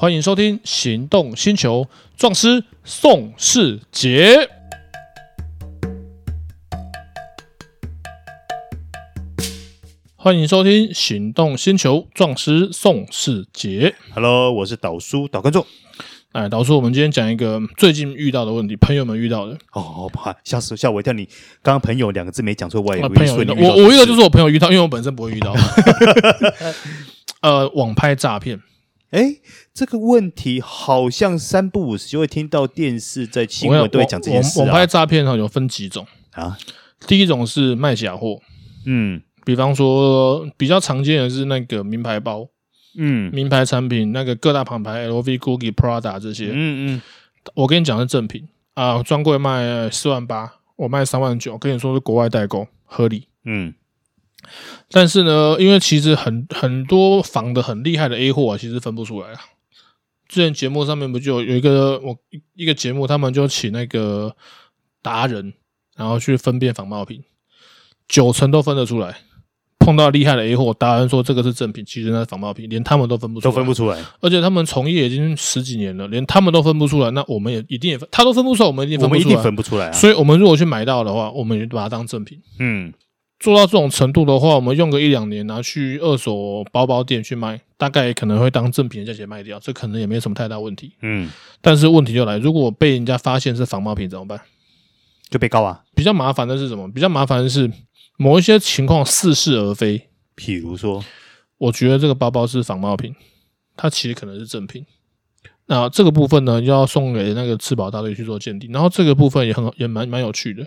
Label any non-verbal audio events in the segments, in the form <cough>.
欢迎收听《行动星球》壮师宋世杰。欢迎收听《行动星球》壮师宋世杰。Hello，我是导叔导观众。哎，导叔，我们今天讲一个最近遇到的问题，朋友们遇到的。哦，怕吓死吓我一跳！你刚刚“朋友”两个字没讲错，我也以为朋友遇到。我我遇到就是我朋友遇到，因为我本身不会遇到。<laughs> 呃，网拍诈骗。哎，这个问题好像三不五时就会听到电视在新闻都会讲这件事啊。网拍诈骗哈有分几种啊？第一种是卖假货，嗯，比方说比较常见的是那个名牌包。嗯，名牌产品那个各大品牌，LV、GUCCI、Prada 这些，嗯嗯，我跟你讲是正品啊，专柜卖四万八，我卖三万九，跟你说是国外代购，合理。嗯，但是呢，因为其实很很多仿的很厉害的 A 货啊，其实分不出来啊。之前节目上面不就有一个我一个节目，他们就请那个达人，然后去分辨仿冒品，九成都分得出来。碰到厉害的 A 货，达人说这个是正品，其实那是仿冒品，连他们都分不出来，都分不出来。而且他们从业已经十几年了，连他们都分不出来，那我们也一定也分，他都分不出来，我们一定分不出来，我们一定分不出来啊。所以，我们如果去买到的话，我们也把它当正品。嗯，做到这种程度的话，我们用个一两年拿去二手包包店去卖，大概可能会当正品的价钱卖掉，这可能也没什么太大问题。嗯，但是问题就来，如果被人家发现是仿冒品怎么办？就被告啊。比较麻烦的是什么？比较麻烦的是某一些情况似是而非。譬如说，我觉得这个包包是仿冒品，它其实可能是正品。那这个部分呢，就要送给那个质保大队去做鉴定。然后这个部分也很也蛮蛮有趣的。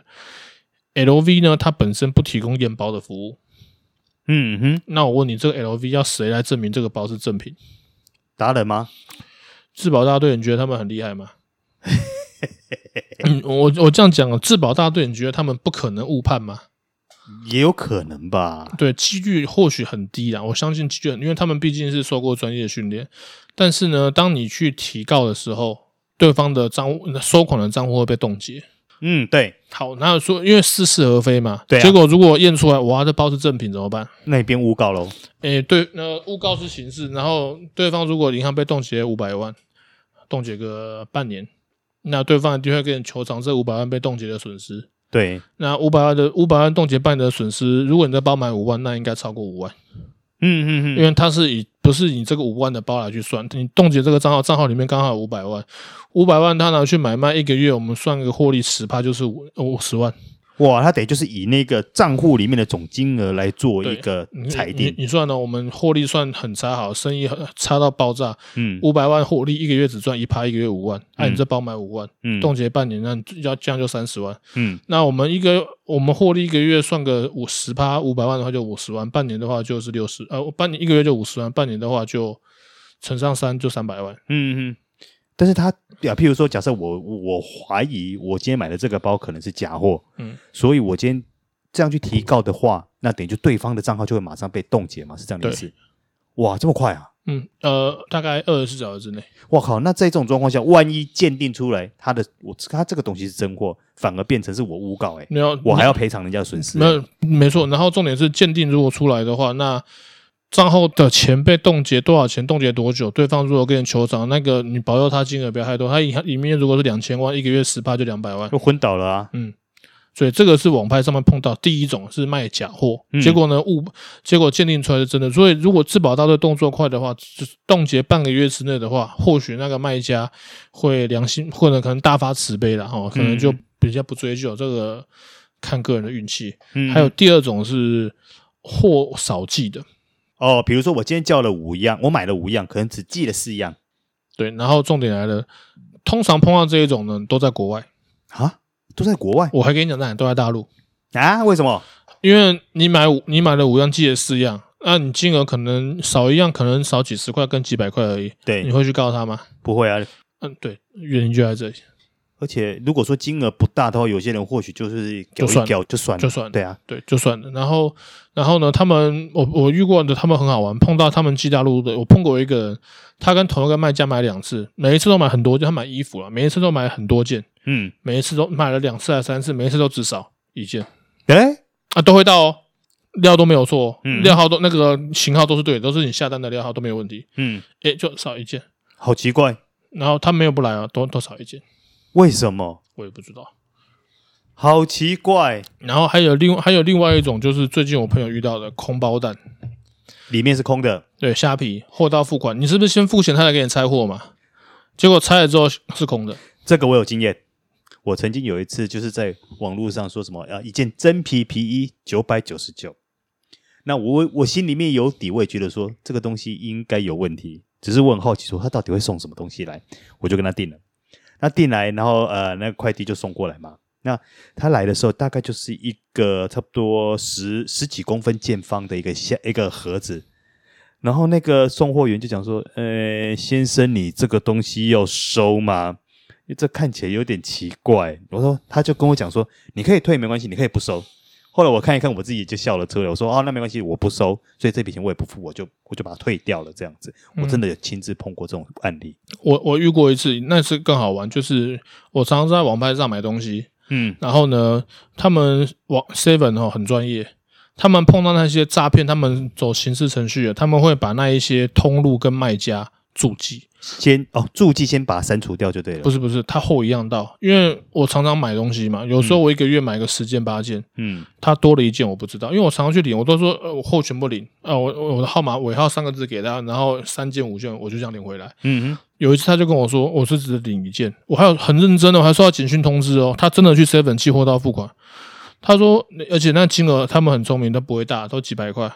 LV 呢，它本身不提供验包的服务。嗯哼，那我问你，这个 LV 要谁来证明这个包是正品？达人吗？质保大队，你觉得他们很厉害吗？嗯，我我这样讲啊，质保大队，你觉得他们不可能误判吗？也有可能吧，对，几率或许很低啦。我相信几率很，因为他们毕竟是受过专业训练。但是呢，当你去提告的时候，对方的账户收款的账户会被冻结。嗯，对。好，那说因为似是而非嘛，对啊。结果如果验出来，哇，这包是正品怎么办？那边诬告喽。诶，对，那诬告是刑事，然后对方如果银行被冻结五百万，冻结个半年，那对方一定会跟你求偿这五百万被冻结的损失。对，那五百万的五百万冻结半年的损失，如果你的包买五万，那应该超过五万。嗯嗯嗯，因为它是以不是以这个五万的包来去算，你冻结这个账号，账号里面刚好五百万，五百万他拿去买卖一个月，我们算个获利十趴就是五五十万。哇，他得就是以那个账户里面的总金额来做一个裁定。你，你，算呢？我们获利算很差，好，生意很差到爆炸。嗯，五百万获利一个月只赚一趴，一个月五万。按、你这包买五万，嗯，冻结半年，那要这样就三十万。嗯，那我们一个我们获利一个月算个五十趴，五百万的话就五十万，半年的话就是六十，呃，半年一个月就五十万，半年的话就乘上三就三百万。嗯嗯。但是他啊，譬如说，假设我我怀疑我今天买的这个包可能是假货，嗯，所以我今天这样去提告的话，那等于就对方的账号就会马上被冻结嘛，是这样的意思？哇，这么快啊？嗯，呃，大概二十四小时之内。我靠！那在这种状况下，万一鉴定出来他的我他这个东西是真货，反而变成是我诬告，欸，哎，没有，我还要赔偿人家损失，没有，没错。然后重点是鉴定如果出来的话，那。账号的钱被冻结多少钱？冻结多久？对方如果跟你求偿，那个你保佑他金额不要太多。他里里面如果是两千万，一个月十趴就两百万，就 <laughs> 昏倒了啊。嗯，所以这个是网拍上面碰到第一种是卖假货，嗯、结果呢误，结果鉴定出来是真的。所以如果质保大队动作快的话，就是冻结半个月之内的话，或许那个卖家会良心或者可能大发慈悲了哈，可能就比较不追究。这个看个人的运气。嗯，还有第二种是货少寄的。哦，比如说我今天叫了五样，我买了五样，可能只寄了四样。对，然后重点来了，通常碰到这一种呢，都在国外啊，都在国外。我还跟你讲，那都在大陆啊？为什么？因为你买五，你买了五样，寄了四样，那你金额可能少一样，可能少几十块，跟几百块而已。对，你会去告他吗？不会啊。嗯，对，原因就在这里。而且如果说金额不大的话，有些人或许就是就算就算就算对啊，对，就算了。然后，然后呢，他们我我遇过的，他们很好玩。碰到他们寄大陆的，我碰过一个人，他跟同一个卖家买两次，每一次都买很多件，他买衣服了，每一次都买很多件，嗯，每一次都买了两次还是三次，每一次都至少一件。哎、欸、啊，都会到哦，料都没有错，嗯，料号都那个型号都是对的，都是你下单的料号都没有问题，嗯，哎、欸、就少一件。好奇怪。然后他没有不来啊，多多少一件？为什么？我也不知道。好奇怪。然后还有另还有另外一种，就是最近我朋友遇到的空包蛋，里面是空的。对，虾皮货到付款，你是不是先付钱，他才给你拆货嘛？结果拆了之后是空的。这个我有经验。我曾经有一次就是在网络上说什么啊，一件真皮皮衣九百九十九。那我我心里面有底，我也觉得说这个东西应该有问题。只是我很好奇，说他到底会送什么东西来，我就跟他订了。那订来，然后呃，那个快递就送过来嘛。那他来的时候，大概就是一个差不多十十几公分见方的一个箱一个盒子。然后那个送货员就讲说：“呃，先生，你这个东西要收吗？这看起来有点奇怪。”我说，他就跟我讲说：“你可以退没关系，你可以不收。”后来我看一看，我自己就笑了出来。我说：“哦，那没关系，我不收，所以这笔钱我也不付，我就我就把它退掉了。这样子，我真的有亲自碰过这种案例。嗯、我我遇过一次，那次更好玩，就是我常常在网拍上买东西，嗯，然后呢，他们网 Seven 哦很专业，他们碰到那些诈骗，他们走刑事程序的，他们会把那一些通路跟卖家注记。先哦，注记先把它删除掉就对了。不是不是，它货一样到，因为我常常买东西嘛，有时候我一个月买个十件八件，嗯，它多了一件我不知道，因为我常常去领，我都说呃我货全部领啊，我我的号码尾号三个字给他，然后三件五件我就这样领回来。嗯哼，有一次他就跟我说我是只领一件，我还有很认真的，我还收到简讯通知哦，他真的去 seven 寄货到付款，他说而且那金额他们很聪明，都不会大，都几百块。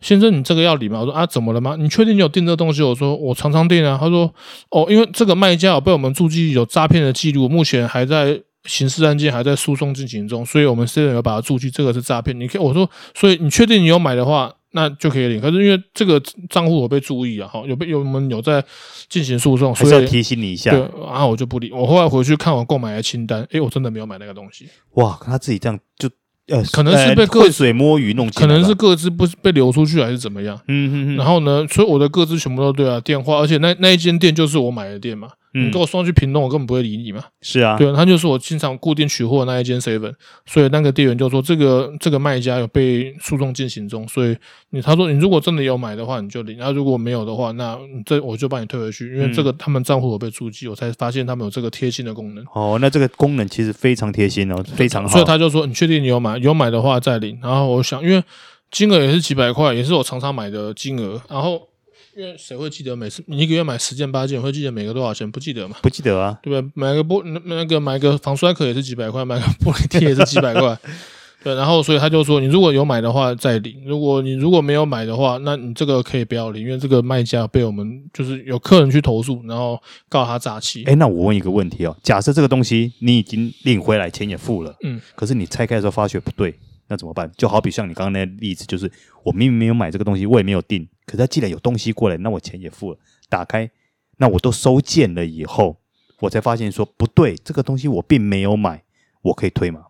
先生，你这个要领吗？我说啊，怎么了吗？你确定你有订这个东西？我说我常常订啊。他说哦，因为这个卖家有被我们注记有诈骗的记录，目前还在刑事案件还在诉讼进行中，所以我们私人有把它注记，这个是诈骗。你可以我说，所以你确定你有买的话，那就可以领。可是因为这个账户有被注意啊，哈，有被有我们有在进行诉讼，所以要提醒你一下。对，然后我就不理。我后来回去看我购买的清单，诶，我真的没有买那个东西。哇，他自己这样就。呃，可能是被个水摸鱼弄，可能是各自不是被流出去还是怎么样？嗯嗯嗯。然后呢，所以我的各自全部都对啊，电话，而且那那一间店就是我买的店嘛。你给我送去屏东，我根本不会理你嘛。是啊，对，他就是我经常固定取货的那一间 seven，所以那个店员就说这个这个卖家有被诉讼进行中，所以你他说你如果真的有买的话你就领，那如果没有的话，那这我就帮你退回去，因为这个他们账户有被注记，我才发现他们有这个贴心的功能。哦，那这个功能其实非常贴心哦，非常好。所以他就说你确定你有买，有买的话再领。然后我想，因为金额也是几百块，也是我常常买的金额，然后。因为谁会记得每次你一个月买十件八件，会记得每个多少钱？不记得嘛？不记得啊，对不对？买个玻那个买个防摔壳也是几百块，买个玻璃贴也是几百块。<laughs> 对，然后所以他就说，你如果有买的话再领，如果你如果没有买的话，那你这个可以不要领，因为这个卖家被我们就是有客人去投诉，然后告他诈欺。哎，那我问一个问题哦，假设这个东西你已经领回来，钱也付了，嗯，可是你拆开的时候发觉不对。那怎么办？就好比像你刚刚那例子，就是我明明没有买这个东西，我也没有订，可是他既然有东西过来，那我钱也付了，打开，那我都收件了以后，我才发现说不对，这个东西我并没有买，我可以退吗？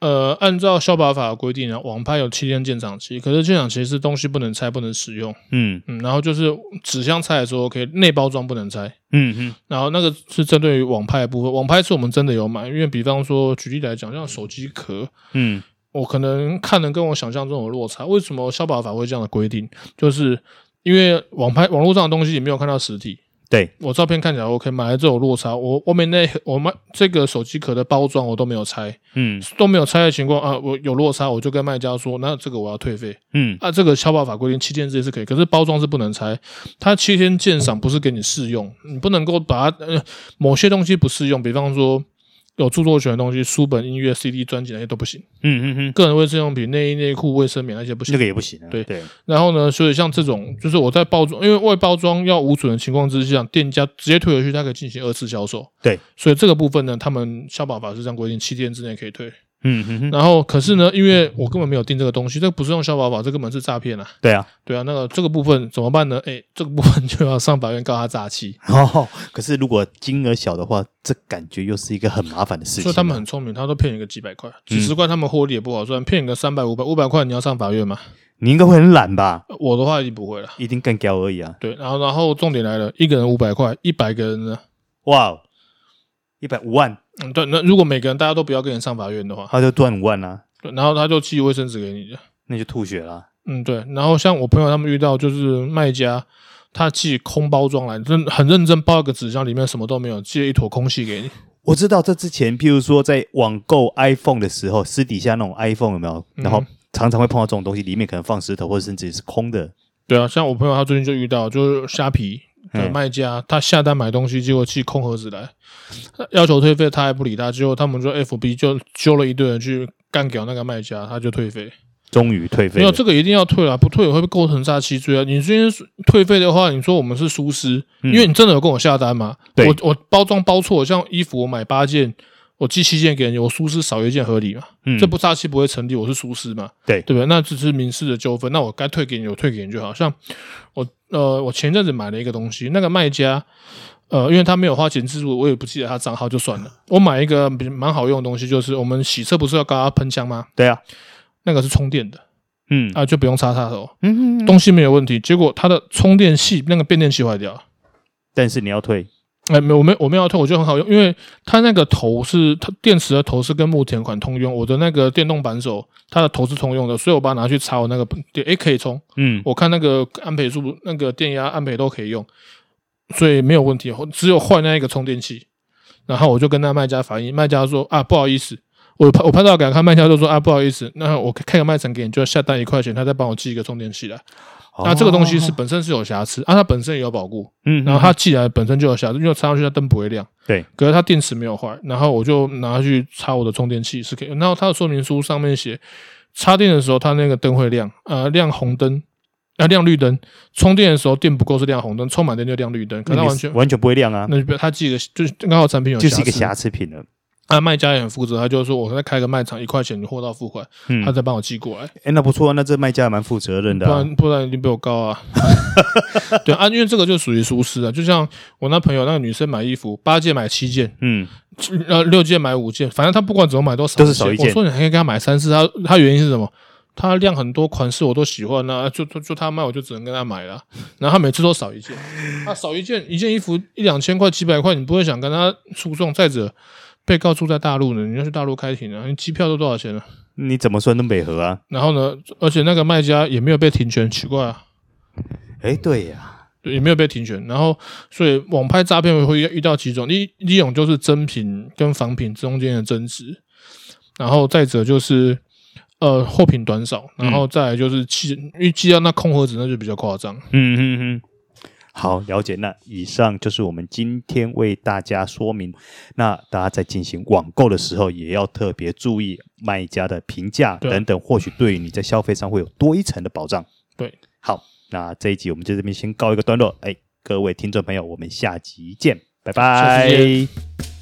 呃，按照消保法的规定呢，网拍有七天鉴赏期，可是鉴赏期是东西不能拆、不能使用，嗯嗯，然后就是纸箱拆的时候 OK，内包装不能拆，嗯嗯，然后那个是针对于网拍的部分，网拍是我们真的有买，因为比方说举例来讲，像手机壳，嗯。我可能看的跟我想象中有落差，为什么消保法会这样的规定？就是因为网拍网络上的东西你没有看到实体，对。我照片看起来 OK，买了这种落差，我外面那我买这个手机壳的包装我都没有拆，嗯，都没有拆的情况啊，我有落差，我就跟卖家说，那这个我要退费，嗯，啊，这个消保法规定七天之内是可以，可是包装是不能拆，它七天鉴赏不是给你试用，你不能够把它呃某些东西不适用，比方说。有著作权的东西，书本、音乐、CD、专辑那些都不行。嗯嗯嗯，个人卫生用品、内衣内裤、卫生棉那些不行。那个也不行啊。对对。然后呢，所以像这种，就是我在包装，因为外包装要无损的情况之下，店家直接退回去，它可以进行二次销售。对。所以这个部分呢，他们消保法是这样规定，七天之内可以退。嗯哼哼，然后可是呢，因为我根本没有订这个东西，这个不是用消保法，这根本是诈骗啊！对啊，对啊，那个这个部分怎么办呢？哎，这个部分就要上法院告他诈欺。<laughs> 哦，可是如果金额小的话，这感觉又是一个很麻烦的事情。所以他们很聪明，他都骗你个几百块、几十块，他们获利也不好赚，骗你个三百、五百、五百块，你要上法院吗？你应该会很懒吧？我的话一定不会了，一定更高而已啊。对，然后然后重点来了，一个人五百块，一百个人呢？哇，一百五万。嗯，对，那如果每个人大家都不要跟人上法院的话，他就赚五万啊。对，然后他就寄卫生纸给你，那就吐血了。嗯，对。然后像我朋友他们遇到就是卖家，他寄空包装来，真很认真包一个纸箱，里面什么都没有，寄了一坨空气给你。我知道这之前，譬如说在网购 iPhone 的时候，私底下那种 iPhone 有没有？然后常常会碰到这种东西，里面可能放石头，或者甚至是空的。对啊，像我朋友他最近就遇到，就是虾皮的卖家，他下单买东西，结果寄空盒子来，要求退费，他还不理他，结果他们说 FB 就揪了一堆人去干掉那个卖家，他就退费。终于退费，没有这个一定要退了，不退会被构成诈欺罪啊！你今天退费的话，你说我们是疏失，因为你真的有跟我下单吗？我我包装包错，像衣服我买八件，我寄七件给你，我疏失少一件合理嘛？嗯，这不诈欺不会成立，我是疏失嘛？对对不对？那只是民事的纠纷，那我该退给你，我退给你就好。像我呃，我前阵子买了一个东西，那个卖家呃，因为他没有花钱置入，我也不记得他账号，就算了。我买一个蛮好用的东西，就是我们洗车不是要搞喷枪吗？对啊。那个是充电的，嗯啊，就不用插插头，嗯哼，东西没有问题。结果它的充电器那个变电器坏掉，但是你要退，哎，没，我没，我没有要退，我觉得很好用，因为它那个头是它电池的头是跟目前款通用，我的那个电动扳手它的头是通用的，所以我把它拿去插我那个电，哎，可以充，嗯，我看那个安培数，那个电压安培都可以用，所以没有问题，只有换那一个充电器。然后我就跟那卖家反映，卖家说啊，不好意思。我拍我拍照给他看，卖家就说啊，不好意思，那我开个卖场给你，就要下单一块钱，他再帮我寄一个充电器来。哦、那这个东西是本身是有瑕疵，啊，它本身也有保固，嗯，然后它寄来本身就有瑕疵，因为插上去它灯不会亮，对，可是它电池没有坏，然后我就拿去插我的充电器是可以，然后它的说明书上面写，插电的时候它那个灯会亮，呃，亮红灯，啊，亮绿灯，充电的时候电不够是亮红灯，充满电就亮绿灯，可它完全完全不会亮啊，那就他寄个就是刚好产品有就是一个瑕疵品了。啊，卖家也很负责，他就是说，我再开个卖场，一块钱你货到付款，嗯、他再帮我寄过来。哎、欸，那不错，那这卖家还蛮负责任的、啊，不然不然一定被我高啊。<laughs> 对啊，因为这个就属于疏失啊。就像我那朋友，那个女生买衣服，八件买七件，嗯，呃，六件买五件，反正她不管怎么买都少，都是少一件。我说你还可以给她买三次，她她原因是什么？她量很多，款式我都喜欢啊，就就就他卖，我就只能跟她买了。然后他每次都少一件，他少一件，一件衣服一两千块、几百块，你不会想跟她诉讼？再者。被告住在大陆呢，你要去大陆开庭啊？你机票都多少钱呢？你怎么算都美合啊？然后呢？而且那个卖家也没有被停权，奇怪啊！哎、欸，对呀，对，也没有被停权。然后，所以网拍诈骗会遇到几种，一一种就是真品跟仿品中间的争执，然后再者就是呃货品短少，然后再来就是寄，因为寄到那空盒子那就比较夸张。嗯嗯嗯。好，了解。那以上就是我们今天为大家说明。那大家在进行网购的时候，也要特别注意卖家的评价等等，或许对于你在消费上会有多一层的保障。对，好，那这一集我们就这边先告一个段落。哎，各位听众朋友，我们下集见，拜拜。